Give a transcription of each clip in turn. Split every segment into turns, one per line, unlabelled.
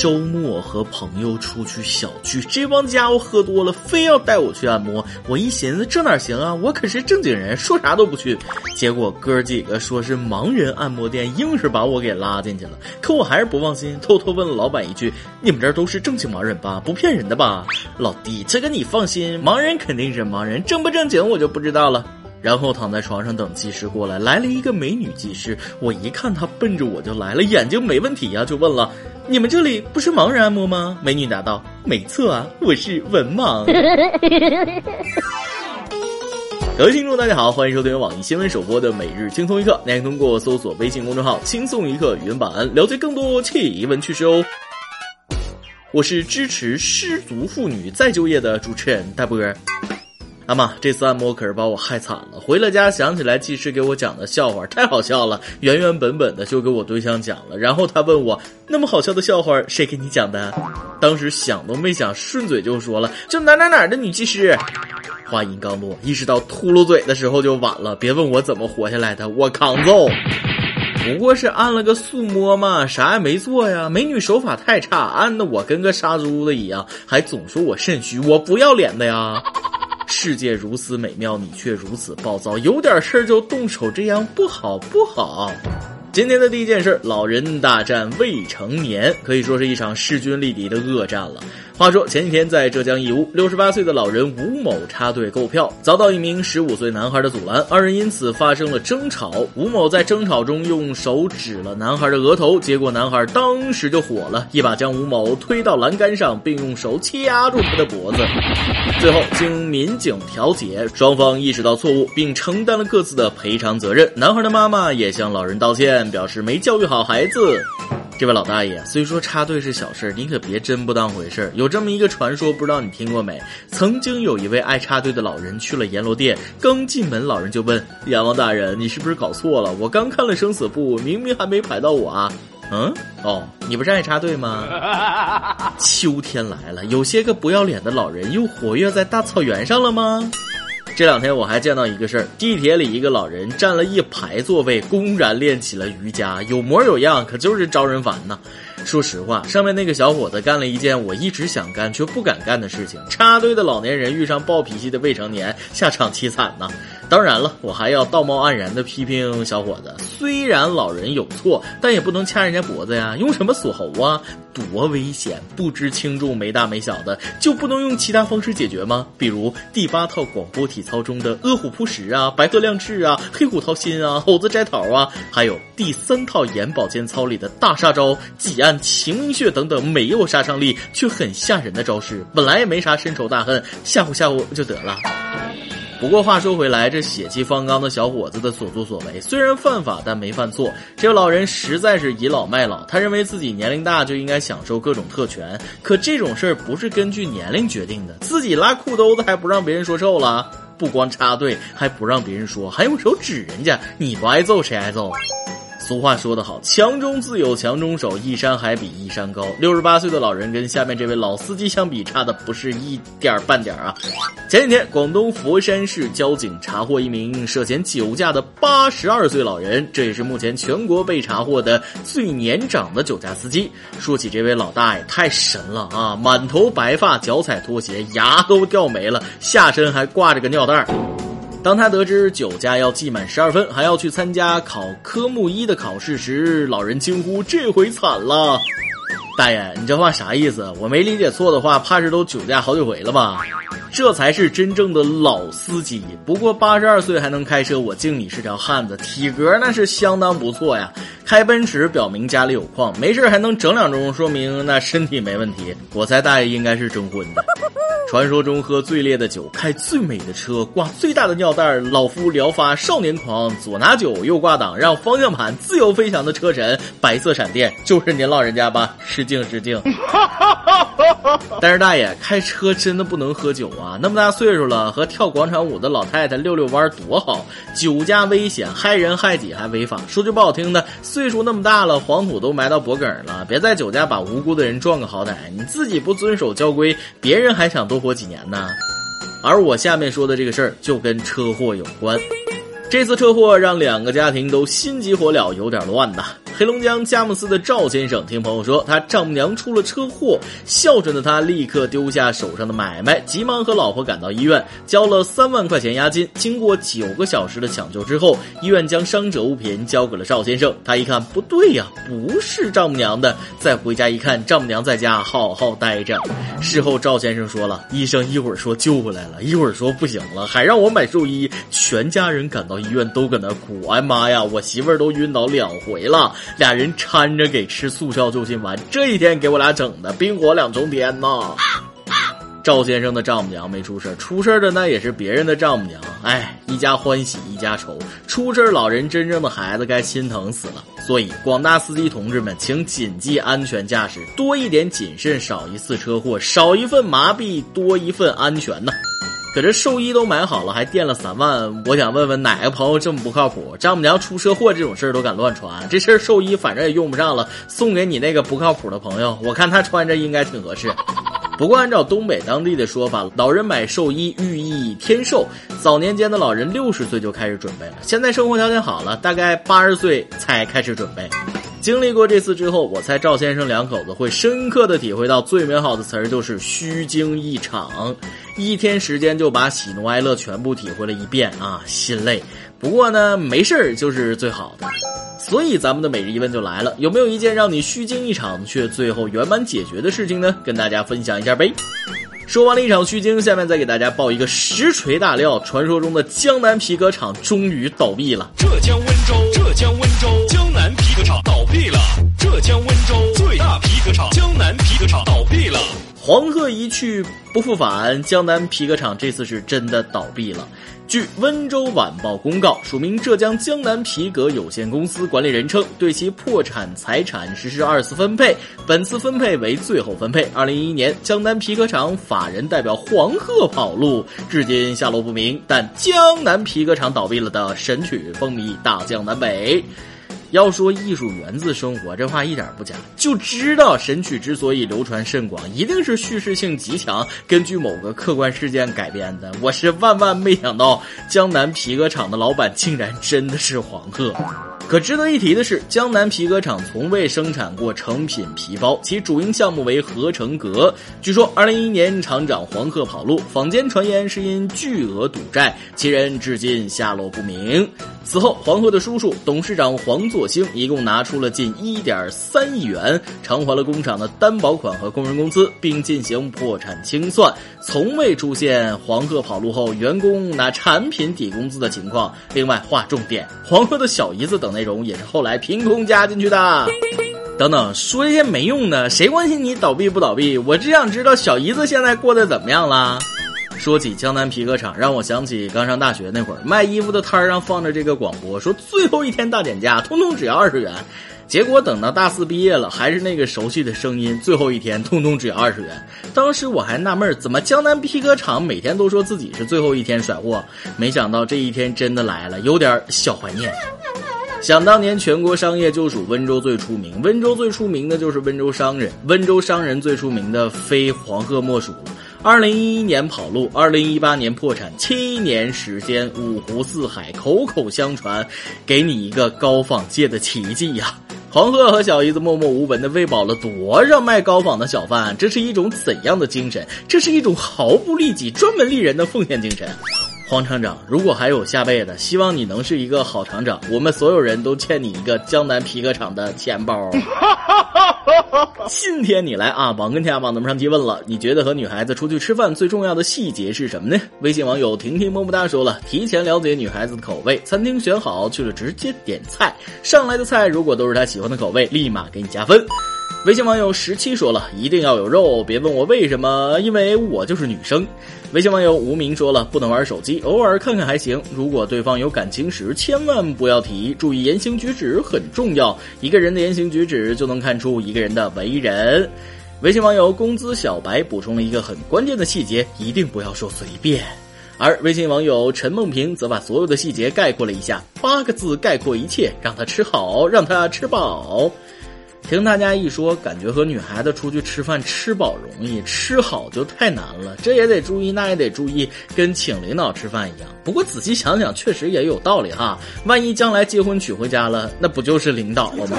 周末和朋友出去小聚，这帮家伙喝多了，非要带我去按摩。我一寻思，这哪行啊？我可是正经人，说啥都不去。结果哥几个说是盲人按摩店，硬是把我给拉进去了。可我还是不放心，偷偷问了老板一句：“你们这都是正经盲人吧？不骗人的吧？”老弟，这个你放心，盲人肯定是盲人，正不正经我就不知道了。然后躺在床上等技师过来，来了一个美女技师，我一看她奔着我就来了，眼睛没问题呀，就问了：“你们这里不是盲人按摩吗？”美女答道：“没错啊，我是文盲。”各位听众，大家好，欢迎收听网易新闻首播的每日轻松一刻，您可以通过搜索微信公众号“轻松一刻”语音版了解更多奇闻趣事哦。我是支持失足妇女再就业的主持人大波。阿妈，这次按摩可是把我害惨了。回了家，想起来技师给我讲的笑话，太好笑了，原原本本的就给我对象讲了。然后他问我，那么好笑的笑话谁给你讲的？当时想都没想，顺嘴就说了，就哪哪哪的女技师。话音刚落，意识到秃噜嘴的时候就晚了。别问我怎么活下来的，我抗揍。不过是按了个速摸嘛，啥也没做呀。美女手法太差，按的我跟个杀猪的一样，还总说我肾虚，我不要脸的呀。世界如此美妙，你却如此暴躁，有点事儿就动手，这样不好不好。今天的第一件事，老人大战未成年，可以说是一场势均力敌的恶战了。话说前几天在浙江义乌，六十八岁的老人吴某插队购票，遭到一名十五岁男孩的阻拦，二人因此发生了争吵。吴某在争吵中用手指了男孩的额头，结果男孩当时就火了，一把将吴某推到栏杆上，并用手掐住他的脖子。最后经民警调解，双方意识到错误，并承担了各自的赔偿责任。男孩的妈妈也向老人道歉，表示没教育好孩子。这位老大爷，虽说插队是小事，你可别真不当回事儿。有这么一个传说，不知道你听过没？曾经有一位爱插队的老人去了阎罗殿，刚进门，老人就问阎王大人：“你是不是搞错了？我刚看了生死簿，明明还没排到我啊。”嗯，哦，你不是爱插队吗？秋天来了，有些个不要脸的老人又活跃在大草原上了吗？这两天我还见到一个事儿，地铁里一个老人占了一排座位，公然练起了瑜伽，有模有样，可就是招人烦呐。说实话，上面那个小伙子干了一件我一直想干却不敢干的事情。插队的老年人遇上暴脾气的未成年，下场凄惨呐。当然了，我还要道貌岸然的批评小伙子。虽然老人有错，但也不能掐人家脖子呀。用什么锁喉啊？多危险！不知轻重、没大没小的，就不能用其他方式解决吗？比如第八套广播体操中的饿虎扑食啊、白鹤亮翅啊、黑虎掏心啊、猴子摘桃啊，还有第三套眼保健操里的大杀招挤压但晴明穴等等，没有杀伤力却很吓人的招式。本来也没啥深仇大恨，吓唬吓唬就得了。不过话说回来，这血气方刚的小伙子的所作所为虽然犯法，但没犯错。这个老人实在是倚老卖老，他认为自己年龄大就应该享受各种特权。可这种事儿不是根据年龄决定的，自己拉裤兜子还不让别人说臭了？不光插队还不让别人说，还用手指人家，你不挨揍谁挨揍？俗话说得好，强中自有强中手，一山还比一山高。六十八岁的老人跟下面这位老司机相比，差的不是一点儿半点儿啊！前几天，广东佛山市交警查获一名涉嫌酒驾的八十二岁老人，这也是目前全国被查获的最年长的酒驾司机。说起这位老大爷，太神了啊！满头白发，脚踩拖鞋，牙都掉没了，下身还挂着个尿袋儿。当他得知酒驾要记满十二分，还要去参加考科目一的考试时，老人惊呼：“这回惨了！”大爷，你这话啥意思？我没理解错的话，怕是都酒驾好几回了吧？这才是真正的老司机。不过八十二岁还能开车，我敬你是条汉子，体格那是相当不错呀。开奔驰表明家里有矿，没事还能整两盅，说明那身体没问题。我猜大爷应该是征婚的。传说中喝最烈的酒，开最美的车，挂最大的尿袋，老夫聊发少年狂，左拿酒右挂挡，让方向盘自由飞翔的车神，白色闪电就是您老人家吧？失敬失敬。但是大爷开车真的不能喝酒啊！那么大岁数了，和跳广场舞的老太太遛遛弯多好。酒驾危险，害人害己还违法。说句不好听的。岁数那么大了，黄土都埋到脖梗了，别在酒驾把无辜的人撞个好歹。你自己不遵守交规，别人还想多活几年呢。而我下面说的这个事儿就跟车祸有关。这次车祸让两个家庭都心急火燎，有点乱呐。黑龙江佳木斯的赵先生听朋友说，他丈母娘出了车祸，孝顺的他立刻丢下手上的买卖，急忙和老婆赶到医院，交了三万块钱押金。经过九个小时的抢救之后，医院将伤者物品交给了赵先生。他一看不对呀，不是丈母娘的。再回家一看，丈母娘在家好好待着。事后赵先生说了，医生一会儿说救回来了，一会儿说不行了，还让我买寿衣。全家人赶到医院都搁那哭，哎妈呀，我媳妇儿都晕倒两回了。俩人搀着给吃速效救心丸，这一天给我俩整的冰火两重天呐！赵先生的丈母娘没出事出事的那也是别人的丈母娘。哎，一家欢喜一家愁，出事老人真正的孩子该心疼死了。所以，广大司机同志们，请谨记安全驾驶，多一点谨慎，少一次车祸，少一份麻痹，多一份安全呐。可这寿衣都买好了，还垫了三万，我想问问哪个朋友这么不靠谱？丈母娘出车祸这种事儿都敢乱传，这事儿寿衣反正也用不上了，送给你那个不靠谱的朋友，我看他穿着应该挺合适。不过按照东北当地的说法，老人买寿衣寓意天寿，早年间的老人六十岁就开始准备了，现在生活条件好了，大概八十岁才开始准备。经历过这次之后，我猜赵先生两口子会深刻的体会到最美好的词儿就是虚惊一场，一天时间就把喜怒哀乐全部体会了一遍啊，心累。不过呢，没事儿就是最好的。所以咱们的每日一问就来了，有没有一件让你虚惊一场却最后圆满解决的事情呢？跟大家分享一下呗。说完了一场虚惊，下面再给大家报一个实锤大料：传说中的江南皮革厂终于倒闭了。
浙江温州，浙江温州南皮革厂倒闭了。浙江温州最大皮革厂江南皮革厂倒闭了。
黄鹤一去不复返，江南皮革厂这次是真的倒闭了。据温州晚报公告，署名浙江江南皮革有限公司管理人称，对其破产财产实施二次分配，本次分配为最后分配。二零一一年，江南皮革厂法人代表黄鹤跑路，至今下落不明。但江南皮革厂倒闭了的神曲风靡大江南北。要说艺术源自生活，这话一点不假。就知道神曲之所以流传甚广，一定是叙事性极强，根据某个客观事件改编的。我是万万没想到，江南皮革厂的老板竟然真的是黄鹤。可值得一提的是，江南皮革厂从未生产过成品皮包，其主营项目为合成革。据说，二零一一年厂长黄鹤跑路，坊间传言是因巨额赌债，其人至今下落不明。此后，黄鹤的叔叔董事长黄作兴一共拿出了近一点三亿元，偿还了工厂的担保款和工人工资，并进行破产清算，从未出现黄鹤跑路后员工拿产品抵工资的情况。另外，划重点，黄鹤的小姨子等等内容也是后来凭空加进去的。等等，说这些没用的，谁关心你倒闭不倒闭？我只想知道小姨子现在过得怎么样了。说起江南皮革厂，让我想起刚上大学那会儿，卖衣服的摊儿上放着这个广播，说最后一天大减价，通通只要二十元。结果等到大四毕业了，还是那个熟悉的声音，最后一天通通只要二十元。当时我还纳闷，怎么江南皮革厂每天都说自己是最后一天甩货，没想到这一天真的来了，有点小怀念。想当年，全国商业就属温州最出名，温州最出名的就是温州商人，温州商人最出名的非黄鹤莫属了。二零一一年跑路，二零一八年破产，七年时间五湖四海口口相传，给你一个高仿界的奇迹呀！黄鹤和小姨子默默无闻的喂饱了多少卖高仿的小贩？这是一种怎样的精神？这是一种毫不利己、专门利人的奉献精神。黄厂长，如果还有下辈子，希望你能是一个好厂长。我们所有人都欠你一个江南皮革厂的钱包。今天你来啊，网跟天下网咱们上提问了，你觉得和女孩子出去吃饭最重要的细节是什么呢？微信网友婷婷么么哒说了，提前了解女孩子的口味，餐厅选好去了直接点菜，上来的菜如果都是她喜欢的口味，立马给你加分。微信网友十七说了一定要有肉，别问我为什么，因为我就是女生。微信网友无名说了不能玩手机，偶尔看看还行。如果对方有感情史，千万不要提。注意言行举止很重要，一个人的言行举止就能看出一个人的为人。微信网友工资小白补充了一个很关键的细节，一定不要说随便。而微信网友陈梦萍则把所有的细节概括了一下，八个字概括一切：让他吃好，让他吃饱。听大家一说，感觉和女孩子出去吃饭吃饱容易，吃好就太难了。这也得注意，那也得注意，跟请领导吃饭一样。不过仔细想想，确实也有道理哈。万一将来结婚娶回家了，那不就是领导了吗？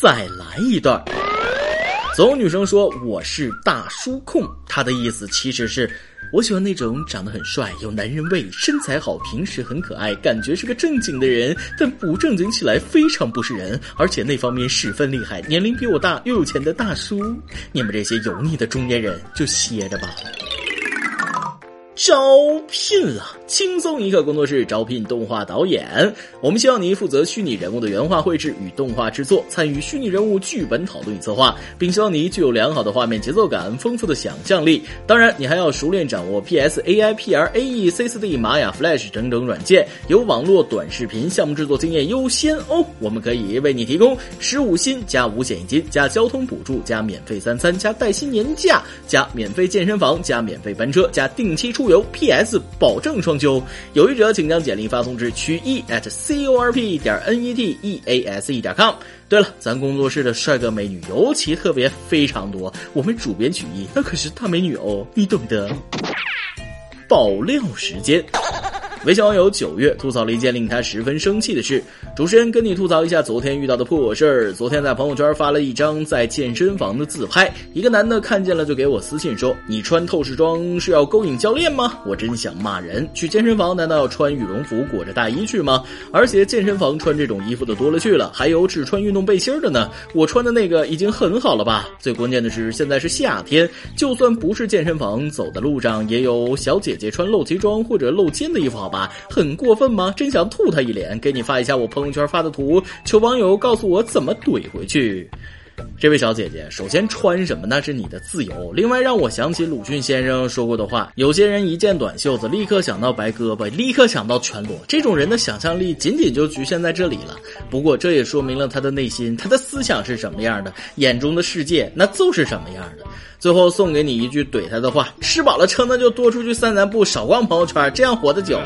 再来一段。总有女生说我是大叔控，她的意思其实是。我喜欢那种长得很帅、有男人味、身材好、平时很可爱、感觉是个正经的人，但不正经起来非常不是人，而且那方面十分厉害，年龄比我大又有钱的大叔。你们这些油腻的中年人就歇着吧。招聘了，轻松一刻工作室招聘动画导演。我们希望你负责虚拟人物的原画绘制与动画制作，参与虚拟人物剧本讨论与策划，并希望你具有良好的画面节奏感、丰富的想象力。当然，你还要熟练掌握 PS、AI、PR、AE、C4D、玛雅、Flash 等等软件，有网络短视频项目制作经验优先哦。我们可以为你提供十五薪加五险一金加交通补助加免费三餐加带薪年假加免费健身房加免费班车加定期出。由 PS 保证双休，有意者请将简历发送至曲艺 at corp 点 netease 点 com。对了，咱工作室的帅哥美女尤其特别非常多，我们主编曲艺那可是大美女哦，你懂得。爆料时间。微信网友九月吐槽了一件令他十分生气的事。主持人跟你吐槽一下昨天遇到的破事儿。昨天在朋友圈发了一张在健身房的自拍，一个男的看见了就给我私信说：“你穿透视装是要勾引教练吗？”我真想骂人。去健身房难道要穿羽绒服裹着大衣去吗？而且健身房穿这种衣服的多了去了，还有只穿运动背心的呢。我穿的那个已经很好了吧？最关键的是现在是夏天，就算不是健身房，走的路上也有小姐姐穿露脐装或者露肩的衣服，好吧？很过分吗？真想吐他一脸！给你发一下我朋友圈发的图，求网友告诉我怎么怼回去。这位小姐姐，首先穿什么那是你的自由。另外，让我想起鲁迅先生说过的话：有些人一见短袖子，立刻想到白胳膊，立刻想到全裸。这种人的想象力仅仅就局限在这里了。不过，这也说明了他的内心，他的思想是什么样的，眼中的世界那就是什么样的。最后送给你一句怼他的话：吃饱了撑的就多出去散散步，少逛朋友圈，这样活得久。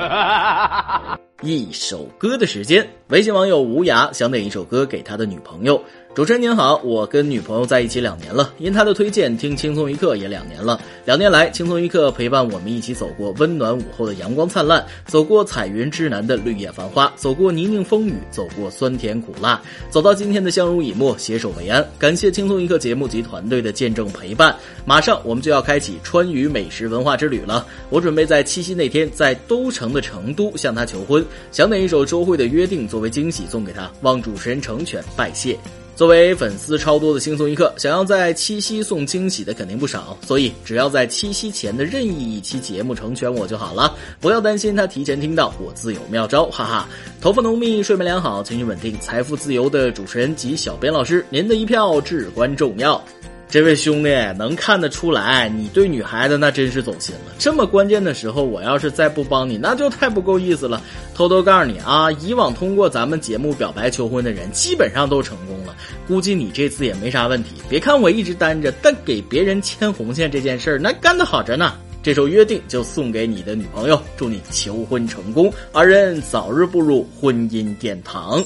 一首歌的时间，微信网友无涯想点一首歌给他的女朋友。主持人您好，我跟女朋友在一起两年了，因她的推荐听轻松一刻也两年了。两年来，轻松一刻陪伴我们一起走过温暖午后的阳光灿烂，走过彩云之南的绿叶繁花，走过泥泞风雨，走过酸甜苦辣，走到今天的相濡以沫，携手为安。感谢轻松一刻节目及团队的见证陪伴。马上我们就要开启川渝美食文化之旅了，我准备在七夕那天在都城的成都向她求婚，想点一首周蕙的约定作为惊喜送给她，望主持人成全拜谢。作为粉丝超多的轻松一刻，想要在七夕送惊喜的肯定不少，所以只要在七夕前的任意一期节目成全我就好了，不要担心他提前听到，我自有妙招，哈哈。头发浓密，睡眠良好，情绪稳定，财富自由的主持人及小编老师，您的一票至关重要。这位兄弟能看得出来，你对女孩子那真是走心了。这么关键的时候，我要是再不帮你，那就太不够意思了。偷偷告诉你啊，以往通过咱们节目表白求婚的人，基本上都成功了。估计你这次也没啥问题。别看我一直单着，但给别人牵红线这件事儿，那干得好着呢。这首约定就送给你的女朋友，祝你求婚成功，二人早日步入婚姻殿堂。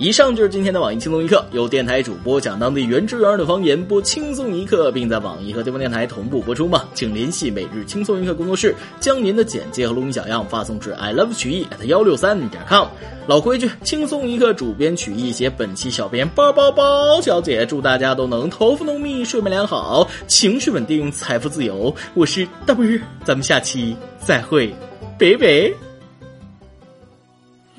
以上就是今天的网易轻松一刻，由电台主播讲当地原汁原味的方言，播轻松一刻，并在网易和地方电台同步播出吗？请联系每日轻松一刻工作室，将您的简介和录音小样发送至 i love 曲艺 at 幺六三点 com。老规矩，轻松一刻主编曲艺写本期小编包包包小姐，祝大家都能头发浓密，睡眠良好，情绪稳定，财富自由。我是大波，咱们下期再会，拜拜。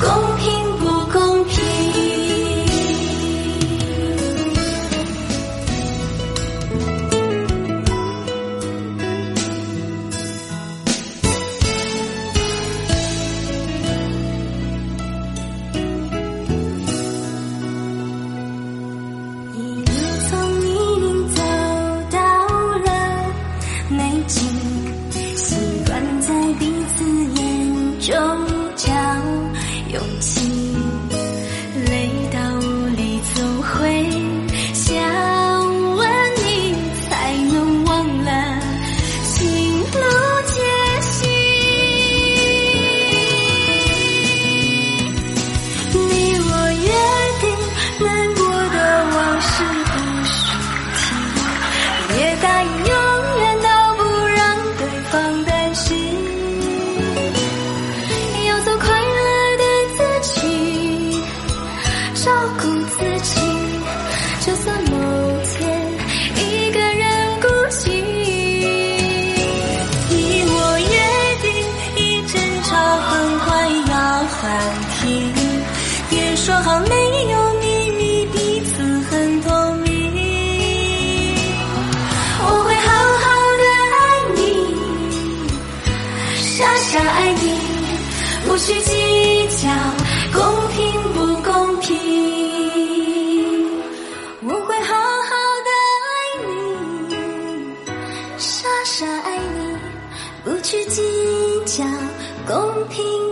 公平。